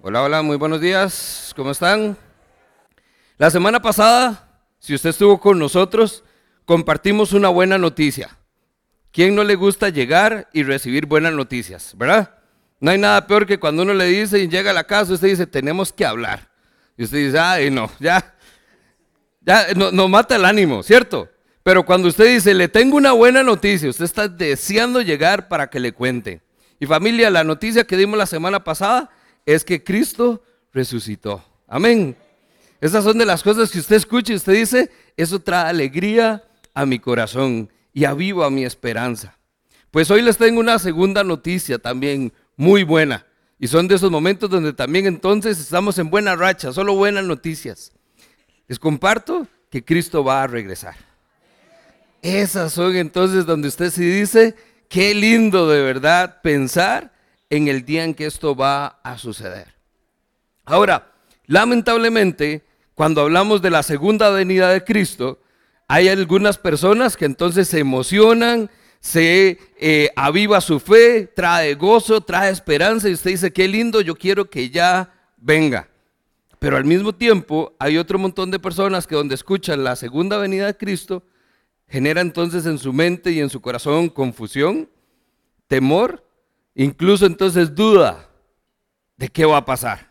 Hola, hola, muy buenos días. ¿Cómo están? La semana pasada, si usted estuvo con nosotros, compartimos una buena noticia. ¿Quién no le gusta llegar y recibir buenas noticias, verdad? No hay nada peor que cuando uno le dice y llega a la casa, usted dice, tenemos que hablar. Y usted dice, ay, no, ya, ya, nos no mata el ánimo, ¿cierto? Pero cuando usted dice, le tengo una buena noticia, usted está deseando llegar para que le cuente. Y familia, la noticia que dimos la semana pasada es que Cristo resucitó. Amén. Esas son de las cosas que usted escucha y usted dice, eso trae alegría a mi corazón y aviva mi esperanza. Pues hoy les tengo una segunda noticia también muy buena. Y son de esos momentos donde también entonces estamos en buena racha, solo buenas noticias. Les comparto que Cristo va a regresar. Esas son entonces donde usted se dice, qué lindo de verdad pensar en el día en que esto va a suceder. Ahora, lamentablemente, cuando hablamos de la segunda venida de Cristo, hay algunas personas que entonces se emocionan, se eh, aviva su fe, trae gozo, trae esperanza y usted dice, qué lindo, yo quiero que ya venga. Pero al mismo tiempo hay otro montón de personas que donde escuchan la segunda venida de Cristo, genera entonces en su mente y en su corazón confusión, temor, incluso entonces duda de qué va a pasar.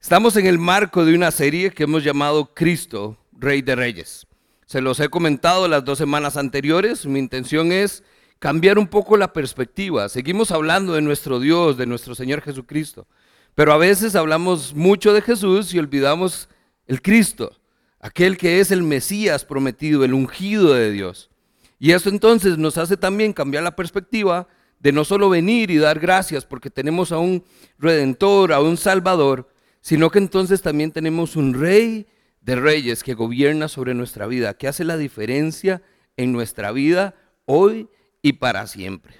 Estamos en el marco de una serie que hemos llamado Cristo, Rey de Reyes. Se los he comentado las dos semanas anteriores. Mi intención es cambiar un poco la perspectiva. Seguimos hablando de nuestro Dios, de nuestro Señor Jesucristo. Pero a veces hablamos mucho de Jesús y olvidamos el Cristo, aquel que es el Mesías prometido, el ungido de Dios. Y eso entonces nos hace también cambiar la perspectiva de no solo venir y dar gracias porque tenemos a un redentor, a un salvador, sino que entonces también tenemos un rey de reyes que gobierna sobre nuestra vida, que hace la diferencia en nuestra vida hoy y para siempre.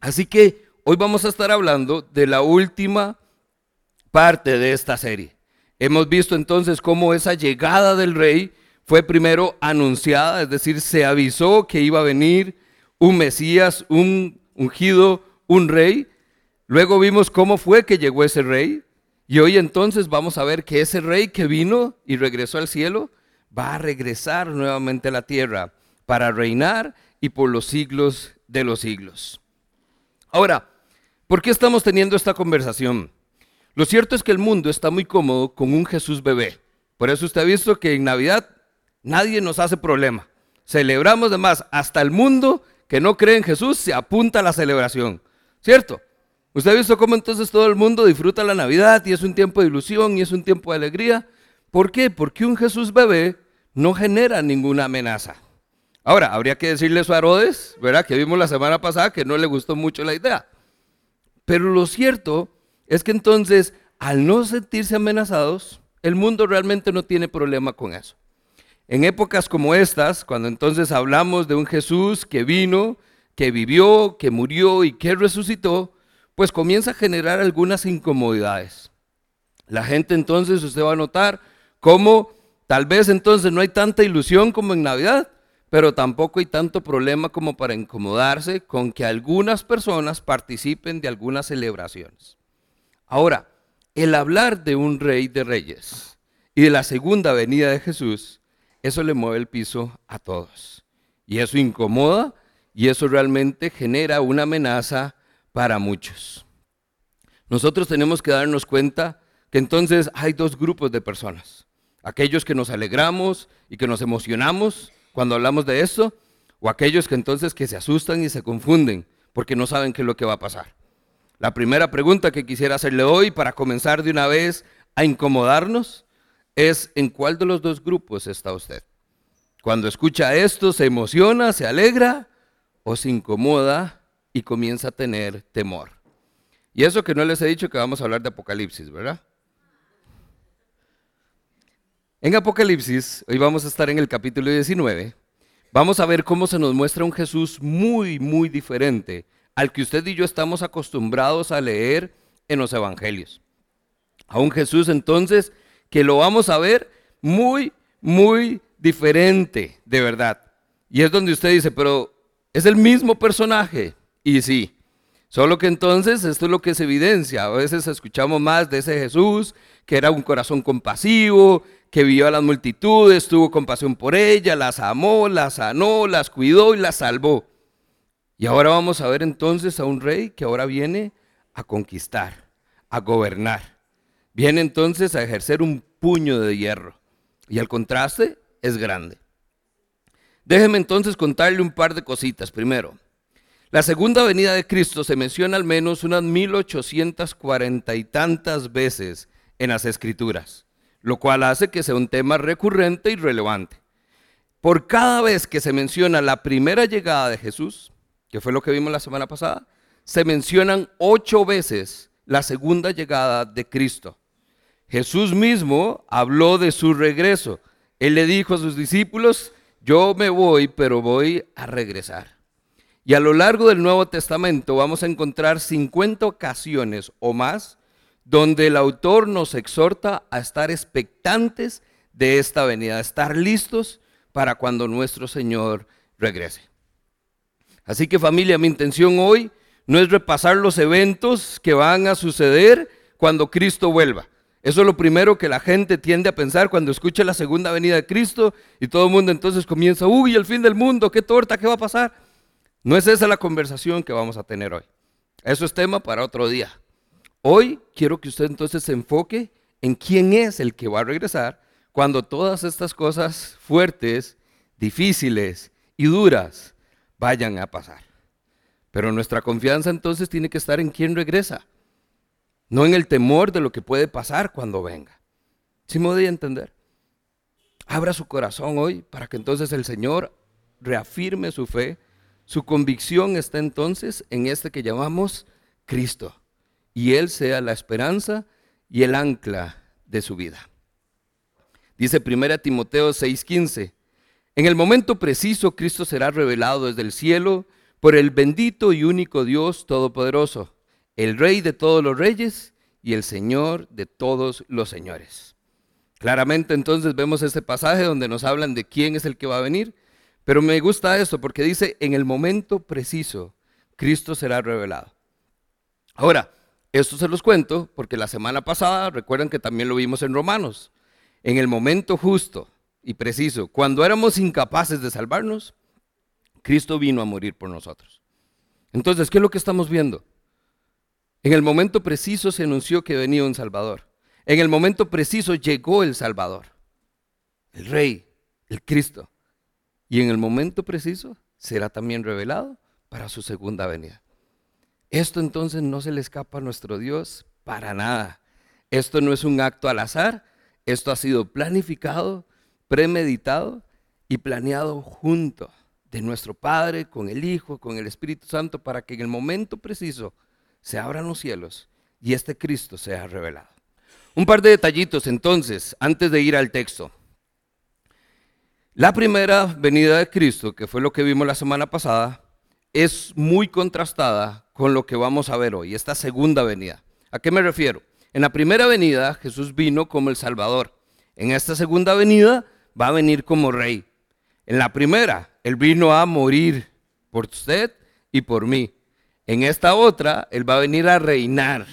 Así que hoy vamos a estar hablando de la última parte de esta serie. Hemos visto entonces cómo esa llegada del rey fue primero anunciada, es decir, se avisó que iba a venir un Mesías, un ungido, un rey. Luego vimos cómo fue que llegó ese rey, y hoy entonces vamos a ver que ese rey que vino y regresó al cielo va a regresar nuevamente a la tierra para reinar y por los siglos de los siglos. Ahora, ¿por qué estamos teniendo esta conversación? Lo cierto es que el mundo está muy cómodo con un Jesús bebé. Por eso usted ha visto que en Navidad nadie nos hace problema. Celebramos además, hasta el mundo que no cree en Jesús se apunta a la celebración. ¿Cierto? ¿Usted ha visto cómo entonces todo el mundo disfruta la Navidad y es un tiempo de ilusión y es un tiempo de alegría? ¿Por qué? Porque un Jesús bebé no genera ninguna amenaza. Ahora, habría que decirle eso a Herodes, ¿verdad? Que vimos la semana pasada que no le gustó mucho la idea. Pero lo cierto es que entonces, al no sentirse amenazados, el mundo realmente no tiene problema con eso. En épocas como estas, cuando entonces hablamos de un Jesús que vino, que vivió, que murió y que resucitó, pues comienza a generar algunas incomodidades. La gente entonces, usted va a notar cómo tal vez entonces no hay tanta ilusión como en Navidad, pero tampoco hay tanto problema como para incomodarse con que algunas personas participen de algunas celebraciones. Ahora, el hablar de un rey de reyes y de la segunda venida de Jesús, eso le mueve el piso a todos. Y eso incomoda y eso realmente genera una amenaza para muchos. Nosotros tenemos que darnos cuenta que entonces hay dos grupos de personas. Aquellos que nos alegramos y que nos emocionamos cuando hablamos de esto, o aquellos que entonces que se asustan y se confunden porque no saben qué es lo que va a pasar. La primera pregunta que quisiera hacerle hoy para comenzar de una vez a incomodarnos es ¿en cuál de los dos grupos está usted? Cuando escucha esto, ¿se emociona, se alegra o se incomoda y comienza a tener temor. Y eso que no les he dicho que vamos a hablar de Apocalipsis, ¿verdad? En Apocalipsis, hoy vamos a estar en el capítulo 19, vamos a ver cómo se nos muestra un Jesús muy, muy diferente al que usted y yo estamos acostumbrados a leer en los evangelios. A un Jesús entonces que lo vamos a ver muy, muy diferente, de verdad. Y es donde usted dice, pero es el mismo personaje. Y sí, Solo que entonces esto es lo que se evidencia. A veces escuchamos más de ese Jesús que era un corazón compasivo, que vio a las multitudes, tuvo compasión por ellas, las amó, las sanó, las cuidó y las salvó. Y ahora vamos a ver entonces a un rey que ahora viene a conquistar, a gobernar. Viene entonces a ejercer un puño de hierro. Y el contraste es grande. Déjeme entonces contarle un par de cositas. Primero, la segunda venida de Cristo se menciona al menos unas 1840 y tantas veces en las escrituras, lo cual hace que sea un tema recurrente y relevante. Por cada vez que se menciona la primera llegada de Jesús, que fue lo que vimos la semana pasada, se mencionan ocho veces la segunda llegada de Cristo. Jesús mismo habló de su regreso. Él le dijo a sus discípulos, yo me voy, pero voy a regresar. Y a lo largo del Nuevo Testamento vamos a encontrar 50 ocasiones o más donde el autor nos exhorta a estar expectantes de esta venida, a estar listos para cuando nuestro Señor regrese. Así que familia, mi intención hoy no es repasar los eventos que van a suceder cuando Cristo vuelva. Eso es lo primero que la gente tiende a pensar cuando escucha la segunda venida de Cristo y todo el mundo entonces comienza, uy, el fin del mundo, qué torta, qué va a pasar. No es esa la conversación que vamos a tener hoy. Eso es tema para otro día. Hoy quiero que usted entonces se enfoque en quién es el que va a regresar cuando todas estas cosas fuertes, difíciles y duras vayan a pasar. Pero nuestra confianza entonces tiene que estar en quién regresa, no en el temor de lo que puede pasar cuando venga. ¿Sí me voy a entender? Abra su corazón hoy para que entonces el Señor reafirme su fe. Su convicción está entonces en este que llamamos Cristo y Él sea la esperanza y el ancla de su vida. Dice 1 Timoteo 6:15, en el momento preciso Cristo será revelado desde el cielo por el bendito y único Dios Todopoderoso, el Rey de todos los reyes y el Señor de todos los señores. Claramente entonces vemos este pasaje donde nos hablan de quién es el que va a venir, pero me gusta esto porque dice, en el momento preciso, Cristo será revelado. Ahora, esto se los cuento porque la semana pasada, recuerdan que también lo vimos en Romanos, en el momento justo y preciso, cuando éramos incapaces de salvarnos, Cristo vino a morir por nosotros. Entonces, ¿qué es lo que estamos viendo? En el momento preciso se anunció que venía un Salvador. En el momento preciso llegó el Salvador, el Rey, el Cristo. Y en el momento preciso será también revelado para su segunda venida. Esto entonces no se le escapa a nuestro Dios para nada. Esto no es un acto al azar, esto ha sido planificado, premeditado y planeado junto de nuestro Padre con el Hijo, con el Espíritu Santo, para que en el momento preciso se abran los cielos y este Cristo sea revelado. Un par de detallitos entonces, antes de ir al texto. La primera venida de Cristo, que fue lo que vimos la semana pasada, es muy contrastada con lo que vamos a ver hoy, esta segunda venida. ¿A qué me refiero? En la primera venida Jesús vino como el Salvador. En esta segunda venida va a venir como Rey. En la primera, Él vino a morir por usted y por mí. En esta otra, Él va a venir a reinar.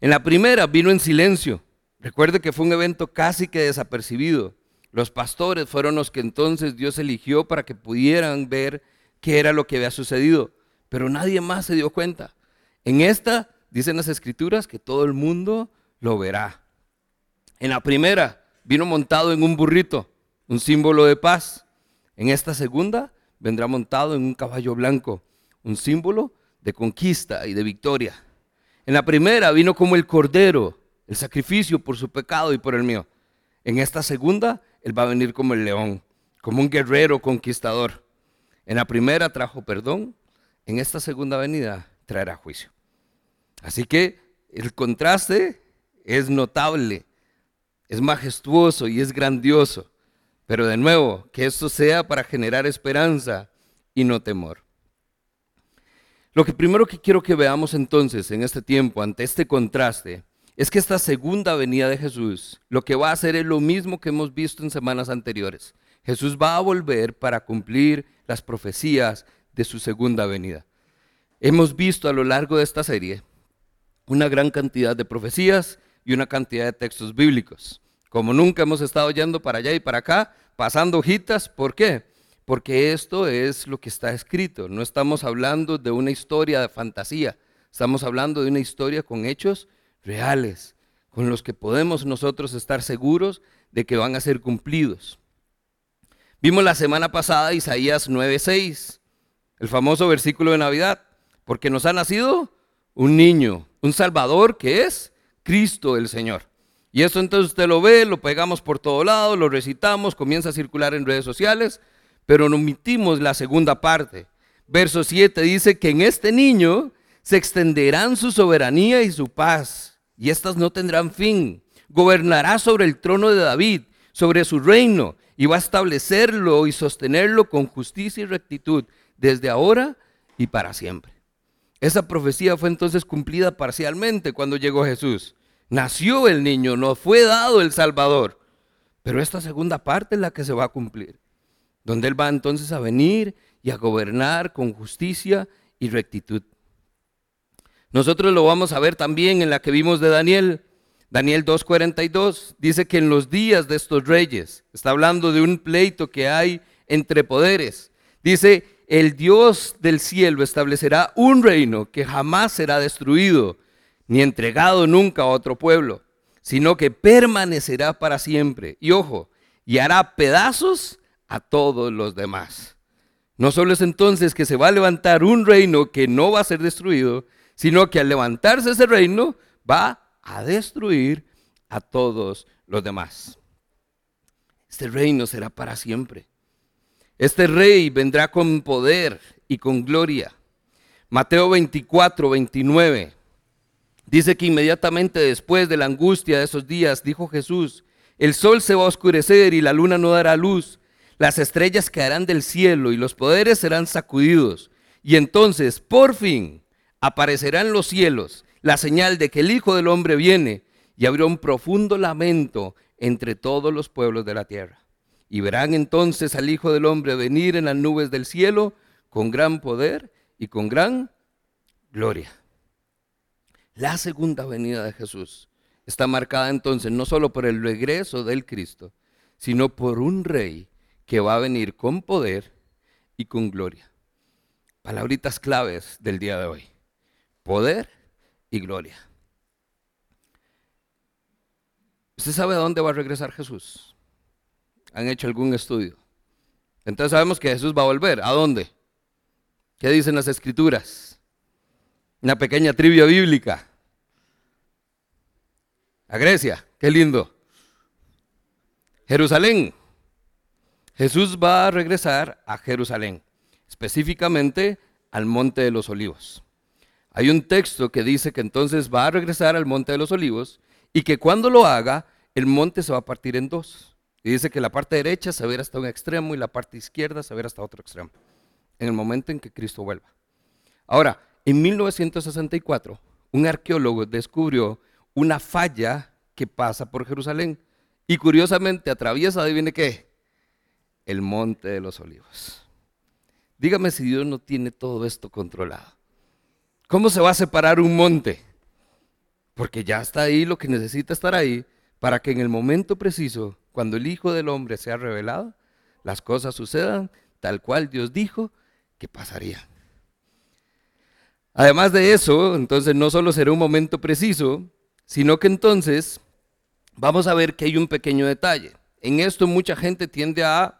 En la primera vino en silencio. Recuerde que fue un evento casi que desapercibido. Los pastores fueron los que entonces Dios eligió para que pudieran ver qué era lo que había sucedido pero nadie más se dio cuenta. En esta dicen las escrituras que todo el mundo lo verá. En la primera vino montado en un burrito, un símbolo de paz. En esta segunda vendrá montado en un caballo blanco, un símbolo de conquista y de victoria. En la primera vino como el cordero, el sacrificio por su pecado y por el mío. En esta segunda, Él va a venir como el león, como un guerrero conquistador. En la primera trajo perdón, en esta segunda venida traerá juicio. Así que el contraste es notable, es majestuoso y es grandioso. Pero de nuevo, que esto sea para generar esperanza y no temor. Lo que primero que quiero que veamos entonces en este tiempo, ante este contraste, es que esta segunda venida de Jesús lo que va a hacer es lo mismo que hemos visto en semanas anteriores. Jesús va a volver para cumplir las profecías de su segunda venida. hemos visto a lo largo de esta serie una gran cantidad de profecías y una cantidad de textos bíblicos. Como nunca hemos estado yendo para allá y para acá, pasando hojitas, ¿por qué? Porque esto es lo que está escrito. No estamos hablando de una historia de fantasía, estamos hablando de una historia con hechos reales, con los que podemos nosotros estar seguros de que van a ser cumplidos. Vimos la semana pasada Isaías 9:6, el famoso versículo de Navidad, porque nos ha nacido un niño, un Salvador que es Cristo el Señor. Y eso entonces usted lo ve, lo pegamos por todo lado, lo recitamos, comienza a circular en redes sociales, pero no omitimos la segunda parte. Verso 7 dice que en este niño se extenderán su soberanía y su paz, y éstas no tendrán fin. Gobernará sobre el trono de David, sobre su reino, y va a establecerlo y sostenerlo con justicia y rectitud desde ahora y para siempre. Esa profecía fue entonces cumplida parcialmente cuando llegó Jesús. Nació el niño, nos fue dado el Salvador. Pero esta segunda parte es la que se va a cumplir, donde Él va entonces a venir y a gobernar con justicia y rectitud. Nosotros lo vamos a ver también en la que vimos de Daniel. Daniel 2.42 dice que en los días de estos reyes, está hablando de un pleito que hay entre poderes, dice, el Dios del cielo establecerá un reino que jamás será destruido, ni entregado nunca a otro pueblo, sino que permanecerá para siempre. Y ojo, y hará pedazos a todos los demás. No solo es entonces que se va a levantar un reino que no va a ser destruido, sino que al levantarse ese reino va a destruir a todos los demás. Este reino será para siempre. Este rey vendrá con poder y con gloria. Mateo 24, 29. Dice que inmediatamente después de la angustia de esos días, dijo Jesús, el sol se va a oscurecer y la luna no dará luz, las estrellas caerán del cielo y los poderes serán sacudidos. Y entonces, por fin, aparecerá en los cielos la señal de que el Hijo del Hombre viene y habrá un profundo lamento entre todos los pueblos de la tierra. Y verán entonces al Hijo del Hombre venir en las nubes del cielo con gran poder y con gran gloria. La segunda venida de Jesús está marcada entonces no solo por el regreso del Cristo, sino por un rey que va a venir con poder y con gloria. Palabritas claves del día de hoy. Poder y gloria. ¿Usted sabe a dónde va a regresar Jesús? ¿Han hecho algún estudio? Entonces sabemos que Jesús va a volver. ¿A dónde? ¿Qué dicen las escrituras? Una pequeña trivia bíblica. A Grecia, qué lindo. Jerusalén. Jesús va a regresar a Jerusalén, específicamente al Monte de los Olivos. Hay un texto que dice que entonces va a regresar al Monte de los Olivos y que cuando lo haga, el monte se va a partir en dos. Y dice que la parte derecha se verá hasta un extremo y la parte izquierda se verá hasta otro extremo, en el momento en que Cristo vuelva. Ahora, en 1964, un arqueólogo descubrió una falla que pasa por Jerusalén. Y curiosamente atraviesa, adivine qué, el monte de los olivos. Dígame si Dios no tiene todo esto controlado. ¿Cómo se va a separar un monte? Porque ya está ahí lo que necesita estar ahí para que en el momento preciso, cuando el Hijo del Hombre sea revelado, las cosas sucedan tal cual Dios dijo que pasarían. Además de eso, entonces no solo será un momento preciso, sino que entonces vamos a ver que hay un pequeño detalle. En esto mucha gente tiende a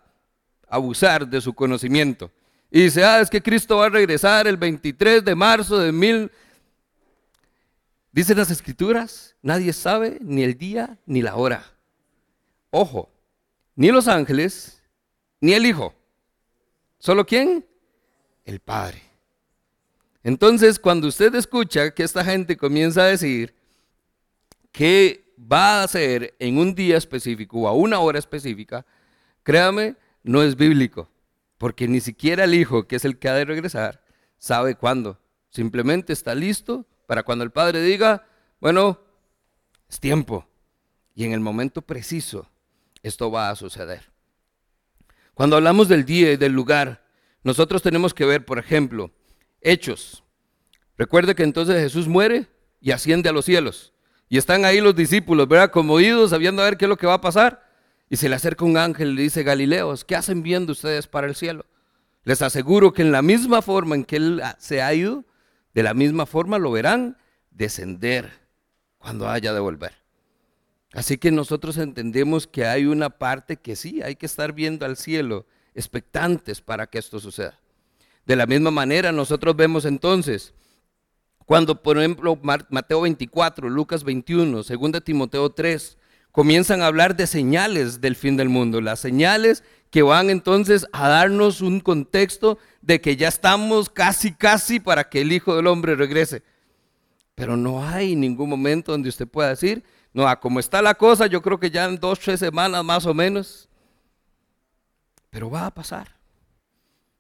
abusar de su conocimiento. Y dice, ah, es que Cristo va a regresar el 23 de marzo de mil... Dicen las escrituras, nadie sabe ni el día ni la hora. Ojo, ni los ángeles, ni el Hijo. ¿Solo quién? El Padre. Entonces, cuando usted escucha que esta gente comienza a decir, que va a ser en un día específico o a una hora específica, créame, no es bíblico, porque ni siquiera el hijo, que es el que ha de regresar, sabe cuándo. Simplemente está listo para cuando el padre diga, bueno, es tiempo. Y en el momento preciso, esto va a suceder. Cuando hablamos del día y del lugar, nosotros tenemos que ver, por ejemplo, Hechos, Recuerde que entonces Jesús muere y asciende a los cielos. Y están ahí los discípulos, ¿verdad? Conmovidos, sabiendo a ver qué es lo que va a pasar. Y se le acerca un ángel y le dice, Galileos, ¿qué hacen viendo ustedes para el cielo? Les aseguro que en la misma forma en que Él se ha ido, de la misma forma lo verán descender cuando haya de volver. Así que nosotros entendemos que hay una parte que sí, hay que estar viendo al cielo, expectantes para que esto suceda. De la misma manera, nosotros vemos entonces, cuando por ejemplo Mateo 24, Lucas 21, 2 Timoteo 3, comienzan a hablar de señales del fin del mundo, las señales que van entonces a darnos un contexto de que ya estamos casi, casi para que el Hijo del Hombre regrese. Pero no hay ningún momento donde usted pueda decir, no, a como está la cosa, yo creo que ya en dos, tres semanas más o menos. Pero va a pasar.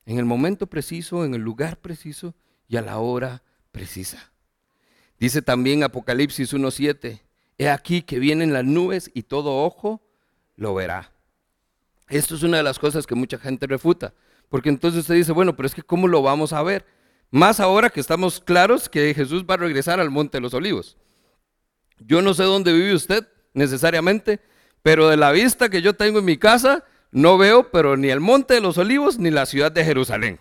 En el momento preciso, en el lugar preciso y a la hora precisa. Dice también Apocalipsis 1.7, he aquí que vienen las nubes y todo ojo lo verá. Esto es una de las cosas que mucha gente refuta, porque entonces usted dice, bueno, pero es que ¿cómo lo vamos a ver? Más ahora que estamos claros que Jesús va a regresar al Monte de los Olivos. Yo no sé dónde vive usted necesariamente, pero de la vista que yo tengo en mi casa, no veo pero ni el Monte de los Olivos ni la ciudad de Jerusalén.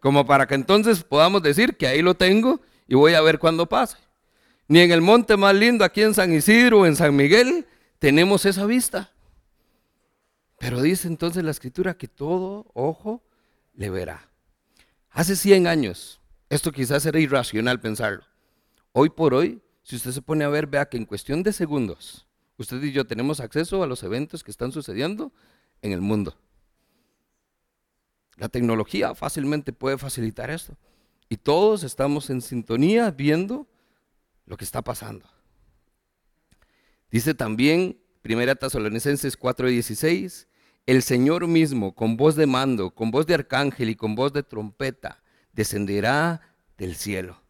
Como para que entonces podamos decir que ahí lo tengo y voy a ver cuándo pase. Ni en el monte más lindo aquí en San Isidro o en San Miguel tenemos esa vista. Pero dice entonces la escritura que todo ojo le verá. Hace 100 años, esto quizás era irracional pensarlo. Hoy por hoy, si usted se pone a ver, vea que en cuestión de segundos, usted y yo tenemos acceso a los eventos que están sucediendo en el mundo. La tecnología fácilmente puede facilitar esto. Y todos estamos en sintonía viendo lo que está pasando. Dice también Primera Tesalonicenses 4:16, el Señor mismo, con voz de mando, con voz de arcángel y con voz de trompeta, descenderá del cielo.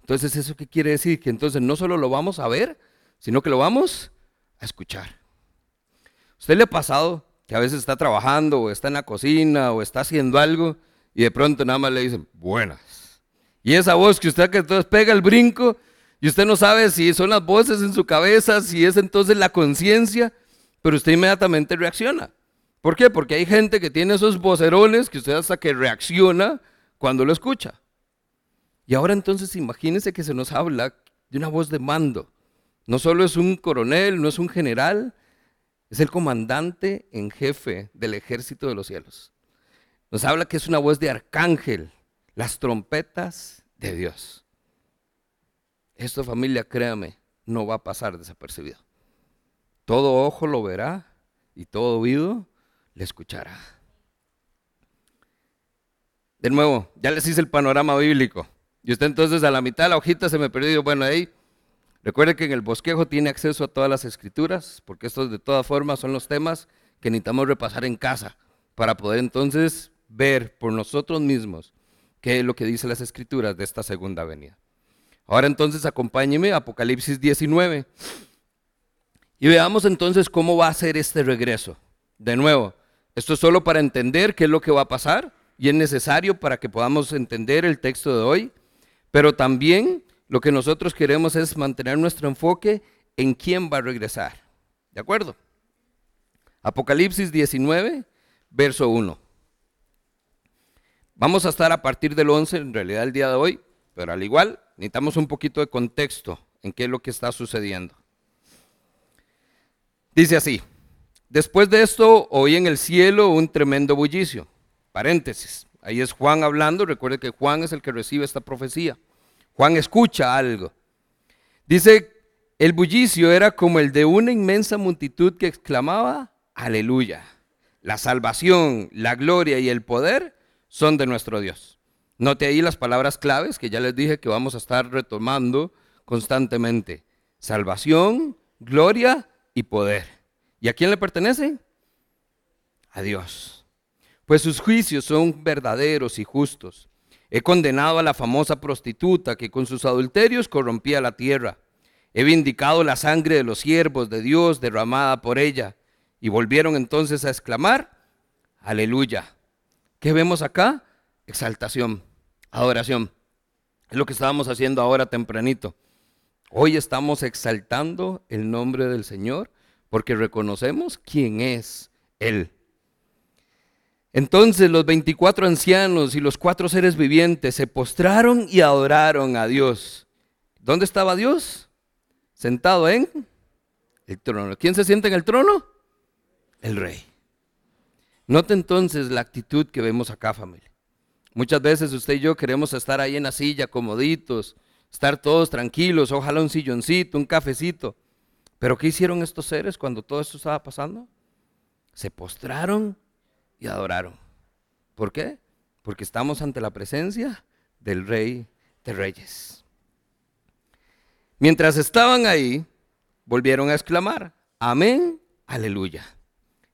Entonces, ¿eso qué quiere decir? Que entonces no solo lo vamos a ver, sino que lo vamos a escuchar. ¿Usted le ha pasado que a veces está trabajando o está en la cocina o está haciendo algo y de pronto nada más le dicen, buenas? Y esa voz que usted que entonces pega el brinco y usted no sabe si son las voces en su cabeza, si es entonces la conciencia, pero usted inmediatamente reacciona. ¿Por qué? Porque hay gente que tiene esos vocerones que usted hasta que reacciona cuando lo escucha. Y ahora entonces imagínense que se nos habla de una voz de mando. No solo es un coronel, no es un general, es el comandante en jefe del ejército de los cielos. Nos habla que es una voz de arcángel, las trompetas de Dios. Esto familia, créame, no va a pasar desapercibido. Todo ojo lo verá y todo oído le escuchará. De nuevo, ya les hice el panorama bíblico. Y usted entonces a la mitad de la hojita se me perdió. Bueno, ahí, recuerde que en el bosquejo tiene acceso a todas las escrituras, porque estos de todas formas son los temas que necesitamos repasar en casa para poder entonces ver por nosotros mismos qué es lo que dice las escrituras de esta segunda venida. Ahora entonces acompáñeme a Apocalipsis 19 y veamos entonces cómo va a ser este regreso. De nuevo, esto es solo para entender qué es lo que va a pasar y es necesario para que podamos entender el texto de hoy, pero también lo que nosotros queremos es mantener nuestro enfoque en quién va a regresar. ¿De acuerdo? Apocalipsis 19, verso 1. Vamos a estar a partir del 11, en realidad el día de hoy, pero al igual necesitamos un poquito de contexto en qué es lo que está sucediendo. Dice así, después de esto oí en el cielo un tremendo bullicio. Paréntesis, ahí es Juan hablando, recuerde que Juan es el que recibe esta profecía. Juan escucha algo. Dice, el bullicio era como el de una inmensa multitud que exclamaba, aleluya. La salvación, la gloria y el poder son de nuestro Dios. Note ahí las palabras claves que ya les dije que vamos a estar retomando constantemente. Salvación, gloria y poder. ¿Y a quién le pertenece? A Dios. Pues sus juicios son verdaderos y justos. He condenado a la famosa prostituta que con sus adulterios corrompía la tierra. He vindicado la sangre de los siervos de Dios derramada por ella. Y volvieron entonces a exclamar, aleluya. ¿Qué vemos acá? Exaltación adoración. Es lo que estábamos haciendo ahora tempranito. Hoy estamos exaltando el nombre del Señor porque reconocemos quién es Él. Entonces los 24 ancianos y los cuatro seres vivientes se postraron y adoraron a Dios. ¿Dónde estaba Dios? Sentado en el trono. ¿Quién se sienta en el trono? El rey. Note entonces la actitud que vemos acá, familia. Muchas veces usted y yo queremos estar ahí en la silla, comoditos, estar todos tranquilos, ojalá un silloncito, un cafecito. Pero ¿qué hicieron estos seres cuando todo esto estaba pasando? Se postraron y adoraron. ¿Por qué? Porque estamos ante la presencia del Rey de Reyes. Mientras estaban ahí, volvieron a exclamar, amén, aleluya.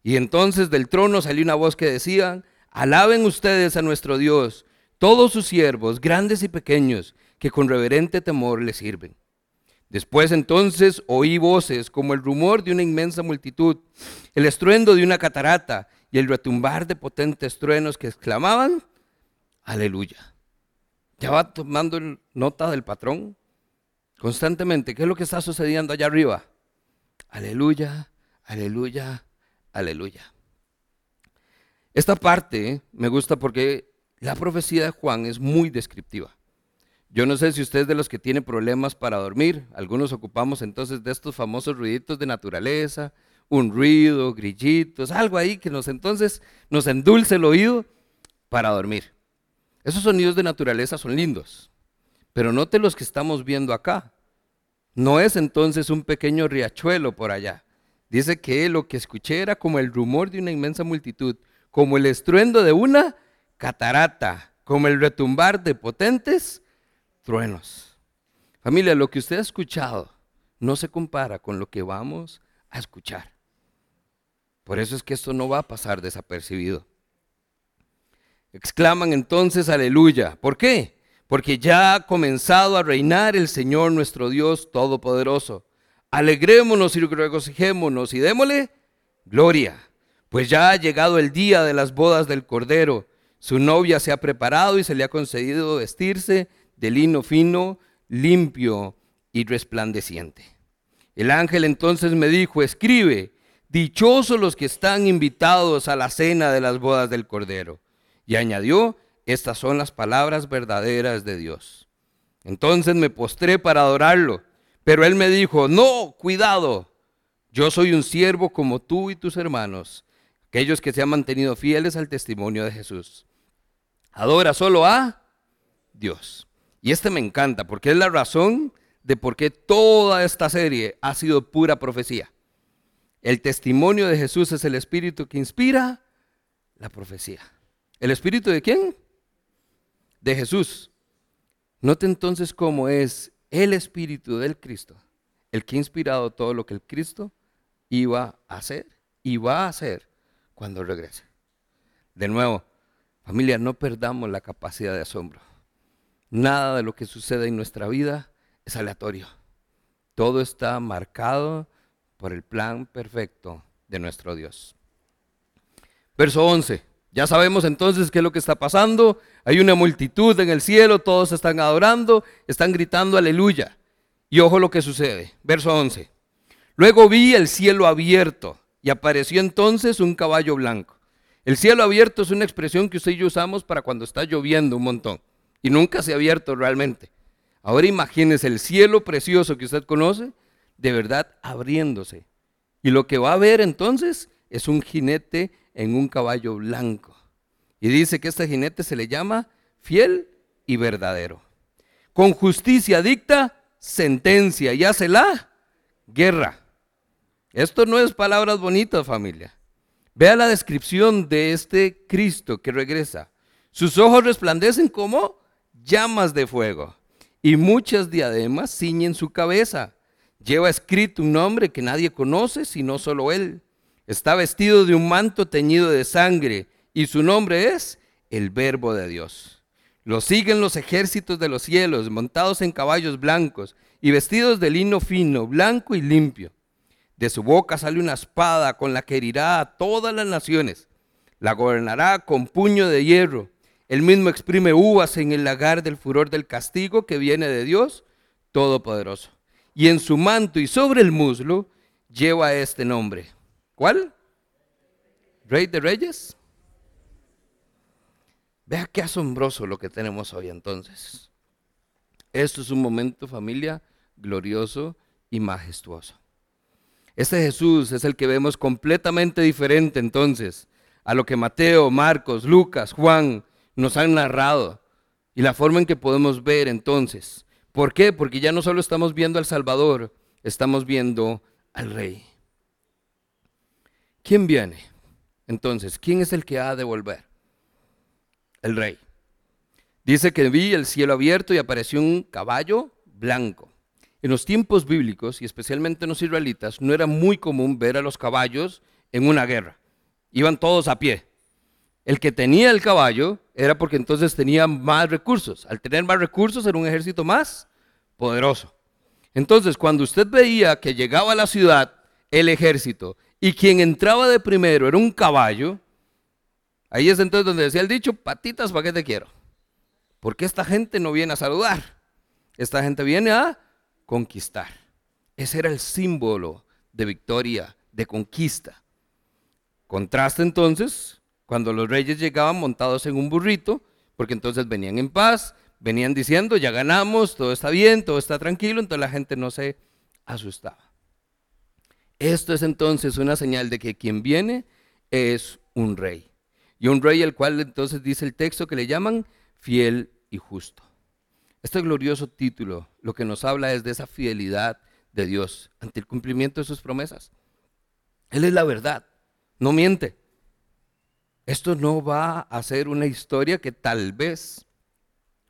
Y entonces del trono salió una voz que decía, alaben ustedes a nuestro Dios, todos sus siervos, grandes y pequeños, que con reverente temor le sirven. Después entonces oí voces como el rumor de una inmensa multitud, el estruendo de una catarata y el retumbar de potentes truenos que exclamaban, aleluya. ¿Ya va tomando nota del patrón? Constantemente, ¿qué es lo que está sucediendo allá arriba? Aleluya, aleluya, aleluya. Esta parte me gusta porque la profecía de Juan es muy descriptiva. Yo no sé si usted es de los que tiene problemas para dormir. Algunos ocupamos entonces de estos famosos ruiditos de naturaleza, un ruido, grillitos, algo ahí que nos entonces nos endulce el oído para dormir. Esos sonidos de naturaleza son lindos, pero note los que estamos viendo acá. No es entonces un pequeño riachuelo por allá. Dice que lo que escuché era como el rumor de una inmensa multitud, como el estruendo de una catarata, como el retumbar de potentes truenos. Familia, lo que usted ha escuchado no se compara con lo que vamos a escuchar. Por eso es que esto no va a pasar desapercibido. Exclaman entonces aleluya. ¿Por qué? Porque ya ha comenzado a reinar el Señor nuestro Dios Todopoderoso. Alegrémonos y regocijémonos y démosle gloria. Pues ya ha llegado el día de las bodas del Cordero. Su novia se ha preparado y se le ha concedido vestirse de lino fino, limpio y resplandeciente. El ángel entonces me dijo, escribe, dichosos los que están invitados a la cena de las bodas del Cordero. Y añadió, estas son las palabras verdaderas de Dios. Entonces me postré para adorarlo, pero él me dijo, no, cuidado, yo soy un siervo como tú y tus hermanos, aquellos que se han mantenido fieles al testimonio de Jesús. Adora solo a Dios. Y este me encanta porque es la razón de por qué toda esta serie ha sido pura profecía. El testimonio de Jesús es el espíritu que inspira la profecía. ¿El espíritu de quién? De Jesús. Note entonces cómo es el espíritu del Cristo, el que ha inspirado todo lo que el Cristo iba a hacer y va a hacer cuando regrese. De nuevo, familia, no perdamos la capacidad de asombro. Nada de lo que sucede en nuestra vida es aleatorio. Todo está marcado por el plan perfecto de nuestro Dios. Verso 11. Ya sabemos entonces qué es lo que está pasando. Hay una multitud en el cielo, todos están adorando, están gritando aleluya. Y ojo lo que sucede. Verso 11. Luego vi el cielo abierto y apareció entonces un caballo blanco. El cielo abierto es una expresión que usted y yo usamos para cuando está lloviendo un montón y nunca se ha abierto realmente. Ahora imagínese el cielo precioso que usted conoce, de verdad abriéndose. Y lo que va a ver entonces es un jinete en un caballo blanco. Y dice que este jinete se le llama fiel y verdadero. Con justicia dicta sentencia y hace guerra. Esto no es palabras bonitas, familia. Vea la descripción de este Cristo que regresa. Sus ojos resplandecen como llamas de fuego y muchas diademas ciñen su cabeza. Lleva escrito un nombre que nadie conoce sino solo él. Está vestido de un manto teñido de sangre y su nombre es el Verbo de Dios. Lo siguen los ejércitos de los cielos, montados en caballos blancos y vestidos de lino fino, blanco y limpio. De su boca sale una espada con la que herirá a todas las naciones. La gobernará con puño de hierro Él mismo exprime uvas en el lagar del furor del castigo que viene de Dios Todopoderoso. Y en su manto y sobre el muslo lleva este nombre. ¿Cuál? Rey de Reyes. Vea qué asombroso lo que tenemos hoy entonces. Esto es un momento, familia, glorioso y majestuoso. Este Jesús es el que vemos completamente diferente entonces a lo que Mateo, Marcos, Lucas, Juan nos han narrado y la forma en que podemos ver entonces. ¿Por qué? Porque ya no solo estamos viendo al Salvador, estamos viendo al Rey. ¿Quién viene? Entonces, ¿quién es el que ha de volver? El Rey. Dice que vi el cielo abierto y apareció un caballo blanco. En los tiempos bíblicos, y especialmente en los israelitas, no era muy común ver a los caballos en una guerra. Iban todos a pie. El que tenía el caballo era porque entonces tenía más recursos. Al tener más recursos era un ejército más poderoso. Entonces, cuando usted veía que llegaba a la ciudad el ejército y quien entraba de primero era un caballo, ahí es entonces donde decía el dicho, patitas, ¿para qué te quiero? Porque esta gente no viene a saludar, esta gente viene a conquistar. Ese era el símbolo de victoria, de conquista. Contraste entonces cuando los reyes llegaban montados en un burrito, porque entonces venían en paz, venían diciendo, ya ganamos, todo está bien, todo está tranquilo, entonces la gente no se asustaba. Esto es entonces una señal de que quien viene es un rey. Y un rey al cual entonces dice el texto que le llaman fiel y justo. Este glorioso título lo que nos habla es de esa fidelidad de Dios ante el cumplimiento de sus promesas. Él es la verdad, no miente. Esto no va a ser una historia que tal vez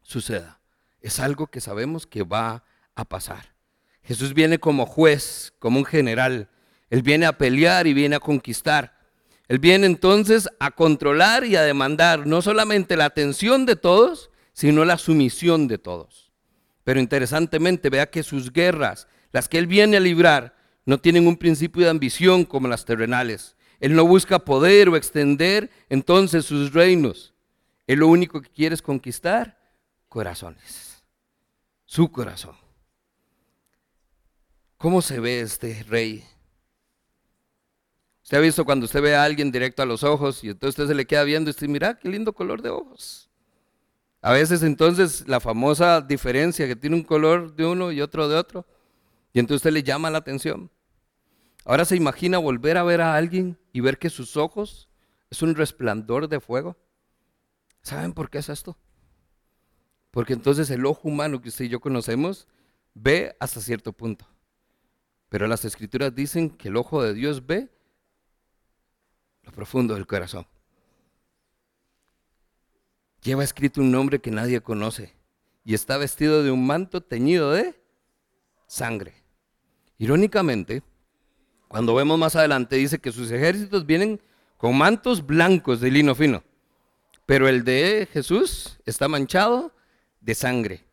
suceda. Es algo que sabemos que va a pasar. Jesús viene como juez, como un general, él viene a pelear y viene a conquistar. Él viene entonces a controlar y a demandar no solamente la atención de todos, sino la sumisión de todos. Pero interesantemente, vea que sus guerras, las que él viene a librar, no tienen un principio de ambición como las terrenales. Él no busca poder o extender entonces sus reinos. Él lo único que quiere es conquistar corazones. Su corazón. ¿Cómo se ve este rey? Usted ha visto cuando usted ve a alguien directo a los ojos y entonces usted se le queda viendo y usted mira qué lindo color de ojos. A veces entonces la famosa diferencia que tiene un color de uno y otro de otro y entonces usted le llama la atención. Ahora se imagina volver a ver a alguien y ver que sus ojos es un resplandor de fuego. ¿Saben por qué es esto? Porque entonces el ojo humano que usted y yo conocemos ve hasta cierto punto. Pero las escrituras dicen que el ojo de Dios ve profundo del corazón. Lleva escrito un nombre que nadie conoce y está vestido de un manto teñido de sangre. Irónicamente, cuando vemos más adelante, dice que sus ejércitos vienen con mantos blancos de lino fino, pero el de Jesús está manchado de sangre.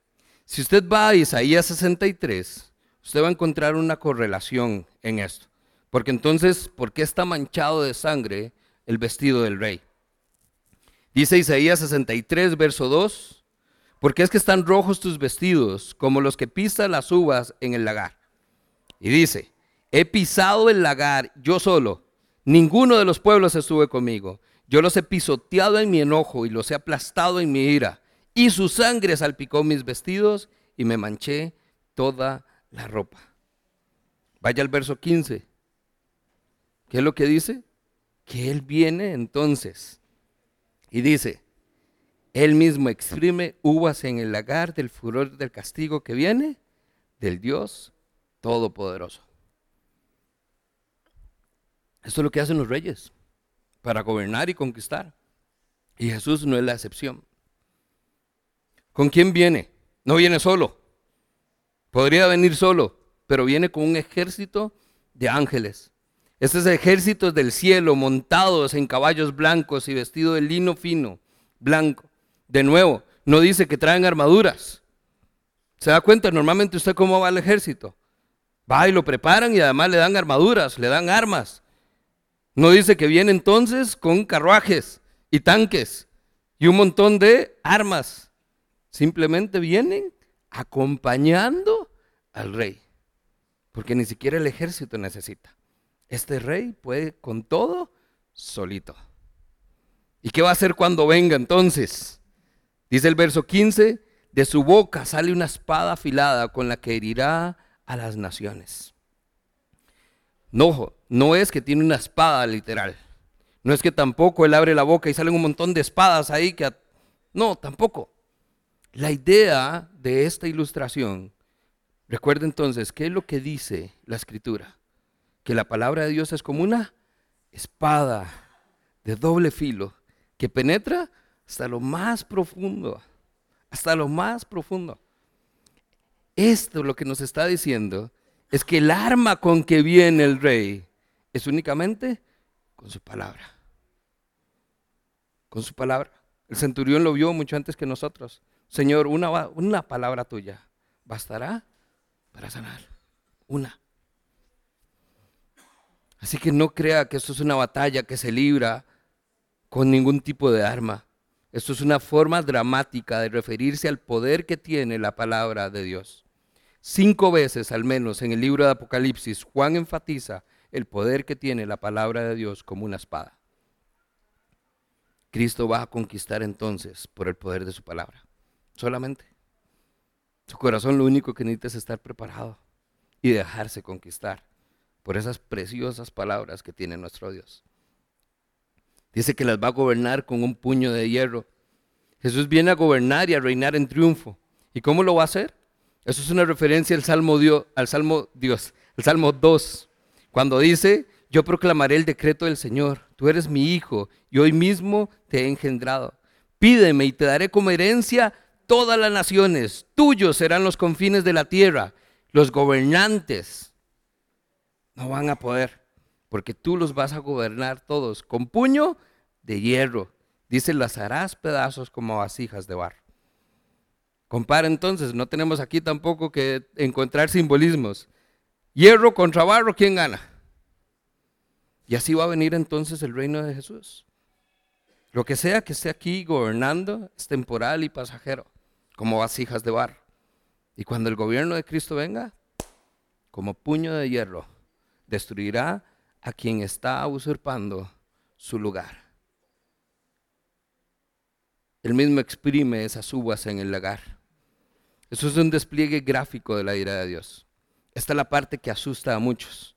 Si usted va a Isaías 63, usted va a encontrar una correlación en esto. Porque entonces, ¿por qué está manchado de sangre el vestido del rey? Dice Isaías 63, verso 2, porque es que están rojos tus vestidos, como los que pisan las uvas en el lagar. Y dice, he pisado el lagar yo solo, ninguno de los pueblos estuve conmigo. Yo los he pisoteado en mi enojo y los he aplastado en mi ira. Y su sangre salpicó mis vestidos y me manché toda la ropa. Vaya al verso 15. ¿Qué es lo que dice? Que Él viene entonces y dice, Él mismo exprime uvas en el lagar del furor del castigo que viene del Dios Todopoderoso. Esto es lo que hacen los reyes para gobernar y conquistar. Y Jesús no es la excepción. ¿Con quién viene? No viene solo. Podría venir solo, pero viene con un ejército de ángeles. Estos ejércitos del cielo montados en caballos blancos y vestidos de lino fino, blanco. De nuevo, no dice que traen armaduras. ¿Se da cuenta? Normalmente usted cómo va al ejército. Va y lo preparan y además le dan armaduras, le dan armas. No dice que viene entonces con carruajes y tanques. y un montón de armas. Simplemente vienen acompañando al rey, porque ni siquiera el ejército necesita. Este rey puede con todo solito. ¿Y qué va a hacer cuando venga entonces? Dice el verso 15, de su boca sale una espada afilada con la que herirá a las naciones. No, no es que tiene una espada literal. No es que tampoco él abre la boca y salen un montón de espadas ahí que... No, tampoco. La idea de esta ilustración, recuerda entonces, ¿qué es lo que dice la escritura? Que la palabra de Dios es como una espada de doble filo que penetra hasta lo más profundo, hasta lo más profundo. Esto lo que nos está diciendo es que el arma con que viene el rey es únicamente con su palabra. Con su palabra. El centurión lo vio mucho antes que nosotros. Señor, una, una palabra tuya bastará para sanar. Una. Así que no crea que esto es una batalla que se libra con ningún tipo de arma. Esto es una forma dramática de referirse al poder que tiene la palabra de Dios. Cinco veces al menos en el libro de Apocalipsis, Juan enfatiza el poder que tiene la palabra de Dios como una espada. Cristo va a conquistar entonces por el poder de su palabra. Solamente. Su corazón lo único que necesita es estar preparado y dejarse conquistar por esas preciosas palabras que tiene nuestro Dios. Dice que las va a gobernar con un puño de hierro. Jesús viene a gobernar y a reinar en triunfo. ¿Y cómo lo va a hacer? Eso es una referencia al Salmo Dios, al Salmo Dios, el Salmo 2, cuando dice, yo proclamaré el decreto del Señor, tú eres mi hijo y hoy mismo te he engendrado. Pídeme y te daré como herencia todas las naciones, tuyos serán los confines de la tierra, los gobernantes no van a poder, porque tú los vas a gobernar todos con puño de hierro. Dice, las harás pedazos como vasijas de barro. Compara entonces, no tenemos aquí tampoco que encontrar simbolismos. Hierro contra barro, ¿quién gana? Y así va a venir entonces el reino de Jesús. Lo que sea que esté aquí gobernando es temporal y pasajero, como vasijas de barro. Y cuando el gobierno de Cristo venga, como puño de hierro, destruirá a quien está usurpando su lugar. Él mismo exprime esas uvas en el lagar. Eso es un despliegue gráfico de la ira de Dios. Esta es la parte que asusta a muchos.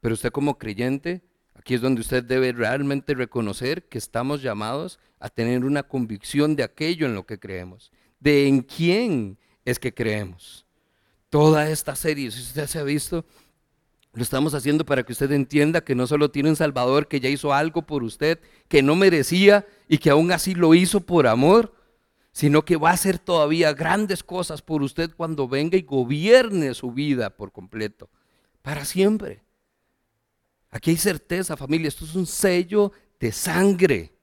Pero usted como creyente, aquí es donde usted debe realmente reconocer que estamos llamados a tener una convicción de aquello en lo que creemos, de en quién es que creemos. Toda esta serie, si usted se ha visto, lo estamos haciendo para que usted entienda que no solo tiene un Salvador que ya hizo algo por usted, que no merecía y que aún así lo hizo por amor, sino que va a hacer todavía grandes cosas por usted cuando venga y gobierne su vida por completo, para siempre. Aquí hay certeza, familia, esto es un sello de sangre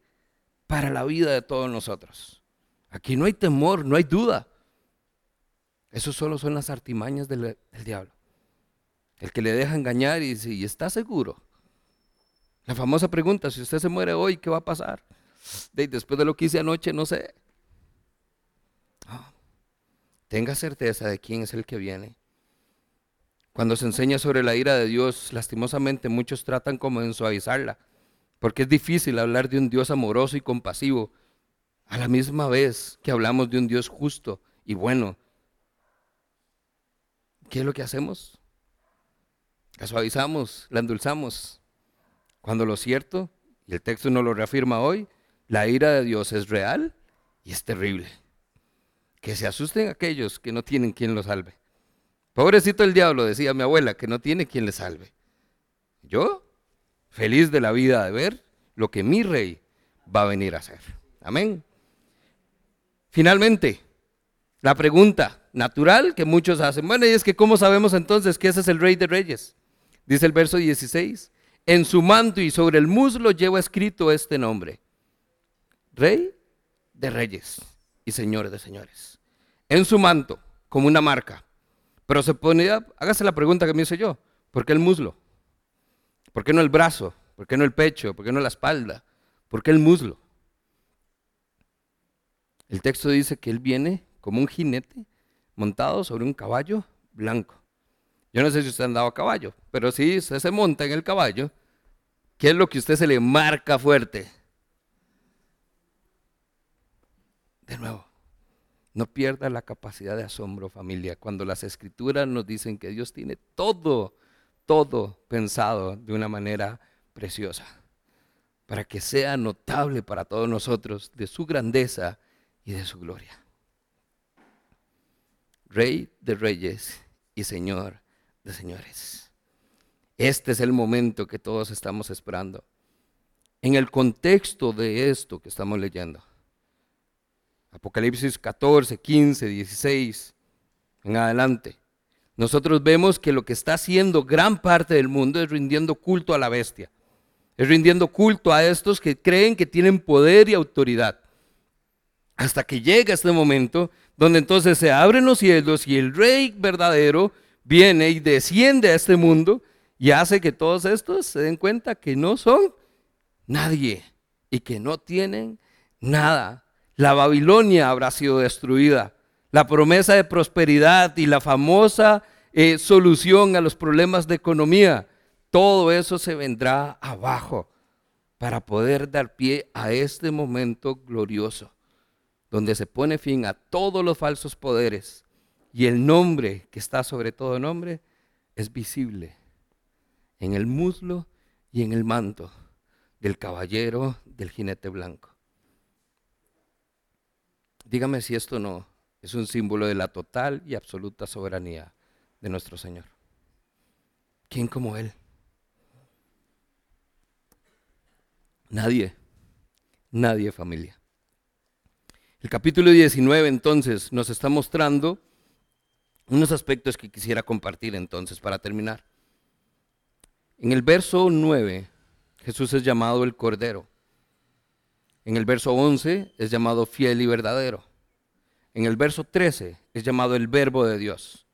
para la vida de todos nosotros. Aquí no hay temor, no hay duda. Eso solo son las artimañas del, diablo. El que le deja engañar y dice, ¿y está seguro? La famosa pregunta, si usted se muere hoy, ¿qué va a pasar? después de lo que hice anoche, no sé. Tenga certeza de quién es el que viene. Cuando se enseña sobre la ira de Dios, lastimosamente muchos tratan como de suavizarla, porque es difícil hablar de un Dios amoroso y compasivo a la misma vez que hablamos de un Dios justo y bueno. ¿Qué es lo que hacemos? La suavizamos, la endulzamos. Cuando lo cierto, y el texto nos lo reafirma hoy, la ira de Dios es real y es terrible. Que se asusten aquellos que no tienen quien los salve. Pobrecito el diablo, decía mi abuela, que no tiene quien le salve. Yo, feliz de la vida de ver lo que mi rey va a venir a hacer. Amén. Finalmente, la pregunta natural que muchos hacen, bueno, y es que ¿cómo sabemos entonces que ese es el rey de reyes? Dice el verso 16, en su manto y sobre el muslo lleva escrito este nombre, rey de reyes y señores de señores. En su manto, como una marca. Pero se ponía, hágase la pregunta que me hice yo, ¿por qué el muslo? ¿Por qué no el brazo? ¿Por qué no el pecho? ¿Por qué no la espalda? ¿Por qué el muslo? El texto dice que Él viene como un jinete montado sobre un caballo blanco. Yo no sé si usted ha andado a caballo, pero si usted se monta en el caballo, ¿qué es lo que usted se le marca fuerte? De nuevo, no pierda la capacidad de asombro, familia, cuando las escrituras nos dicen que Dios tiene todo, todo pensado de una manera preciosa, para que sea notable para todos nosotros de su grandeza y de su gloria. Rey de reyes y Señor señores. Este es el momento que todos estamos esperando. En el contexto de esto que estamos leyendo, Apocalipsis 14, 15, 16, en adelante, nosotros vemos que lo que está haciendo gran parte del mundo es rindiendo culto a la bestia. Es rindiendo culto a estos que creen que tienen poder y autoridad. Hasta que llega este momento donde entonces se abren los cielos y el rey verdadero viene y desciende a este mundo y hace que todos estos se den cuenta que no son nadie y que no tienen nada. La Babilonia habrá sido destruida. La promesa de prosperidad y la famosa eh, solución a los problemas de economía, todo eso se vendrá abajo para poder dar pie a este momento glorioso, donde se pone fin a todos los falsos poderes y el nombre que está sobre todo nombre es visible en el muslo y en el manto del caballero del jinete blanco. Dígame si esto no es un símbolo de la total y absoluta soberanía de nuestro Señor. ¿Quién como Él? Nadie, nadie familia. El capítulo 19 entonces nos está mostrando unos aspectos que quisiera compartir entonces para terminar. En el verso 9, Jesús es llamado el Cordero. En el verso 11 es llamado fiel y verdadero. En el verso 13 es llamado el Verbo de Dios.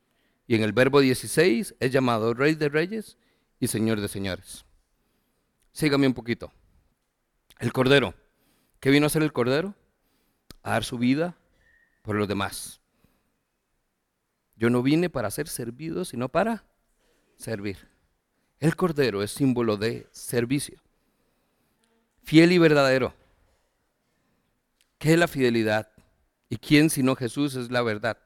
Y en el verbo 16 es llamado Rey de Reyes y Señor de Señores. Sígame un poquito. El Cordero. ¿Qué vino a ser el Cordero? A dar su vida por los demás. Yo no vine para ser servido, sino para servir. El Cordero es símbolo de servicio. Fiel y verdadero. ¿Qué es la fidelidad? ¿Y quién sino Jesús es la verdad?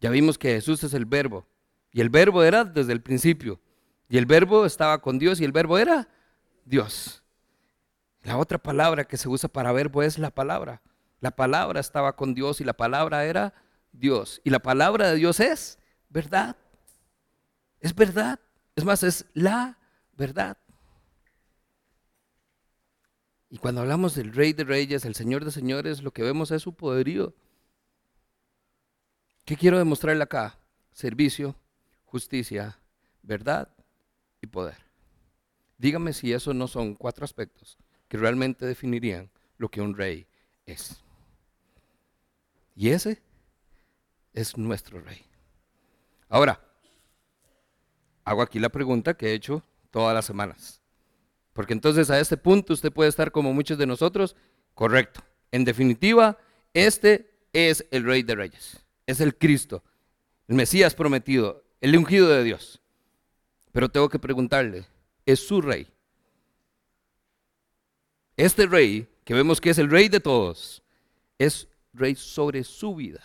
Ya vimos que Jesús es el verbo. Y el verbo era desde el principio. Y el verbo estaba con Dios y el verbo era Dios. La otra palabra que se usa para verbo es la palabra. La palabra estaba con Dios y la palabra era Dios. Y la palabra de Dios es verdad. Es verdad. Es más, es la verdad. Y cuando hablamos del Rey de Reyes, el Señor de Señores, lo que vemos es su poderío. ¿Qué quiero demostrarle acá? Servicio, justicia, verdad y poder. Dígame si esos no son cuatro aspectos que realmente definirían lo que un rey es. Y ese es nuestro rey. Ahora, hago aquí la pregunta que he hecho todas las semanas. Porque entonces a este punto usted puede estar como muchos de nosotros, correcto. En definitiva, este es el rey de reyes. Es el Cristo, el Mesías prometido, el ungido de Dios. Pero tengo que preguntarle, ¿es su rey? Este rey, que vemos que es el rey de todos, es rey sobre su vida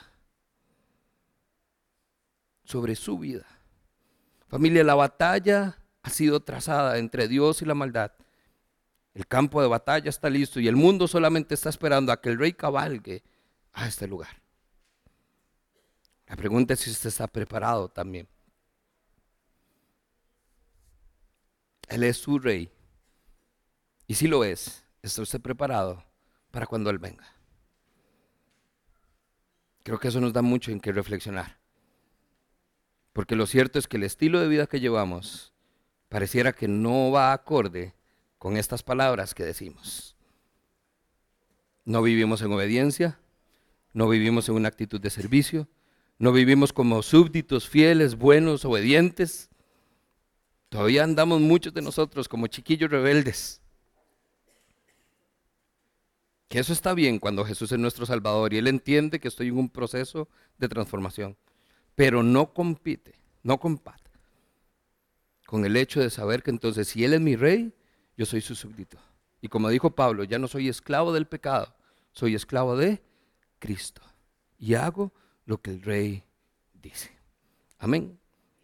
sobre su vida. Familia, la batalla ha sido trazada entre Dios y la maldad. El campo de batalla está listo y el mundo solamente está esperando a que el rey cabalgue a este lugar. La pregunta es si usted está preparado también. Él es su rey. Y si lo es, ¿está usted preparado para cuando Él venga? Creo que eso nos da mucho en qué reflexionar. Porque lo cierto es que el estilo de vida que llevamos pareciera que no va acorde con estas palabras que decimos. No vivimos en obediencia, no vivimos en una actitud de servicio, no vivimos como súbditos fieles, buenos, obedientes. Todavía andamos muchos de nosotros como chiquillos rebeldes. Que eso está bien cuando Jesús es nuestro Salvador y Él entiende que estoy en un proceso de transformación. Pero no compite, no compate con el hecho de saber que entonces si Él es mi rey, yo soy su súbdito. Y como dijo Pablo, ya no soy esclavo del pecado, soy esclavo de Cristo. Y hago lo que el rey dice. Amén.